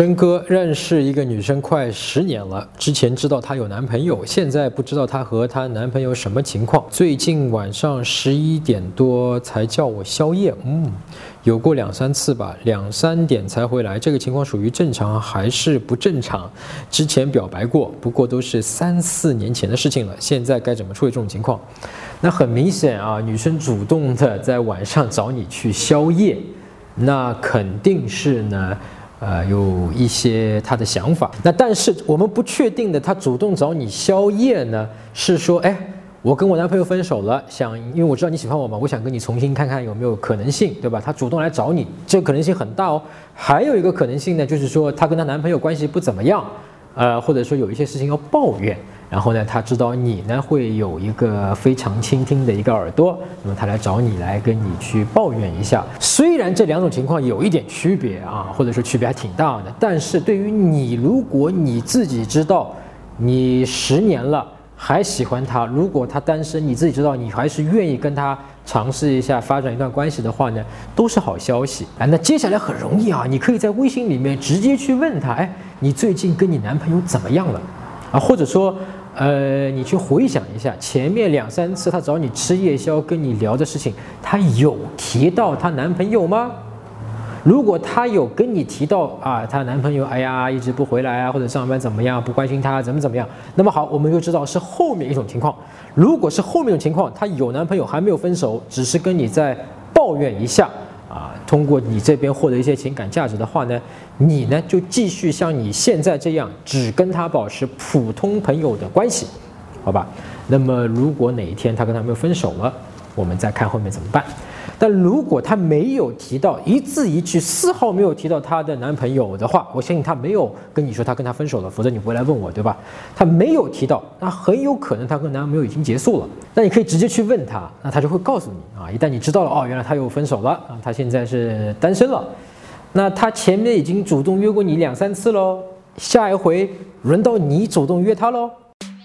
真哥认识一个女生快十年了，之前知道她有男朋友，现在不知道她和她男朋友什么情况。最近晚上十一点多才叫我宵夜，嗯，有过两三次吧，两三点才回来。这个情况属于正常还是不正常？之前表白过，不过都是三四年前的事情了。现在该怎么处理这种情况？那很明显啊，女生主动的在晚上找你去宵夜，那肯定是呢。呃，有一些他的想法，那但是我们不确定的，他主动找你宵夜呢，是说，哎，我跟我男朋友分手了，想，因为我知道你喜欢我嘛，我想跟你重新看看有没有可能性，对吧？他主动来找你，这个可能性很大哦。还有一个可能性呢，就是说他跟他男朋友关系不怎么样，呃，或者说有一些事情要抱怨。然后呢，他知道你呢会有一个非常倾听的一个耳朵，那么他来找你来跟你去抱怨一下。虽然这两种情况有一点区别啊，或者说区别还挺大的，但是对于你，如果你自己知道你十年了还喜欢他，如果他单身，你自己知道你还是愿意跟他尝试一下发展一段关系的话呢，都是好消息。哎，那接下来很容易啊，你可以在微信里面直接去问他，哎，你最近跟你男朋友怎么样了？啊，或者说。呃，你去回想一下前面两三次她找你吃夜宵跟你聊的事情，她有提到她男朋友吗？如果她有跟你提到啊，她男朋友哎呀一直不回来啊，或者上班怎么样不关心她怎么怎么样，那么好，我们就知道是后面一种情况。如果是后面的情况，她有男朋友还没有分手，只是跟你在抱怨一下。通过你这边获得一些情感价值的话呢，你呢就继续像你现在这样，只跟他保持普通朋友的关系，好吧？那么如果哪一天他跟他们分手了，我们再看后面怎么办。但如果她没有提到一字一句，丝毫没有提到她的男朋友的话，我相信她没有跟你说她跟他分手了，否则你不会来问我，对吧？她没有提到，那很有可能她跟男朋友已经结束了。那你可以直接去问她，那她就会告诉你啊。一旦你知道了，哦，原来她又分手了啊，她现在是单身了。那她前面已经主动约过你两三次喽，下一回轮到你主动约她喽。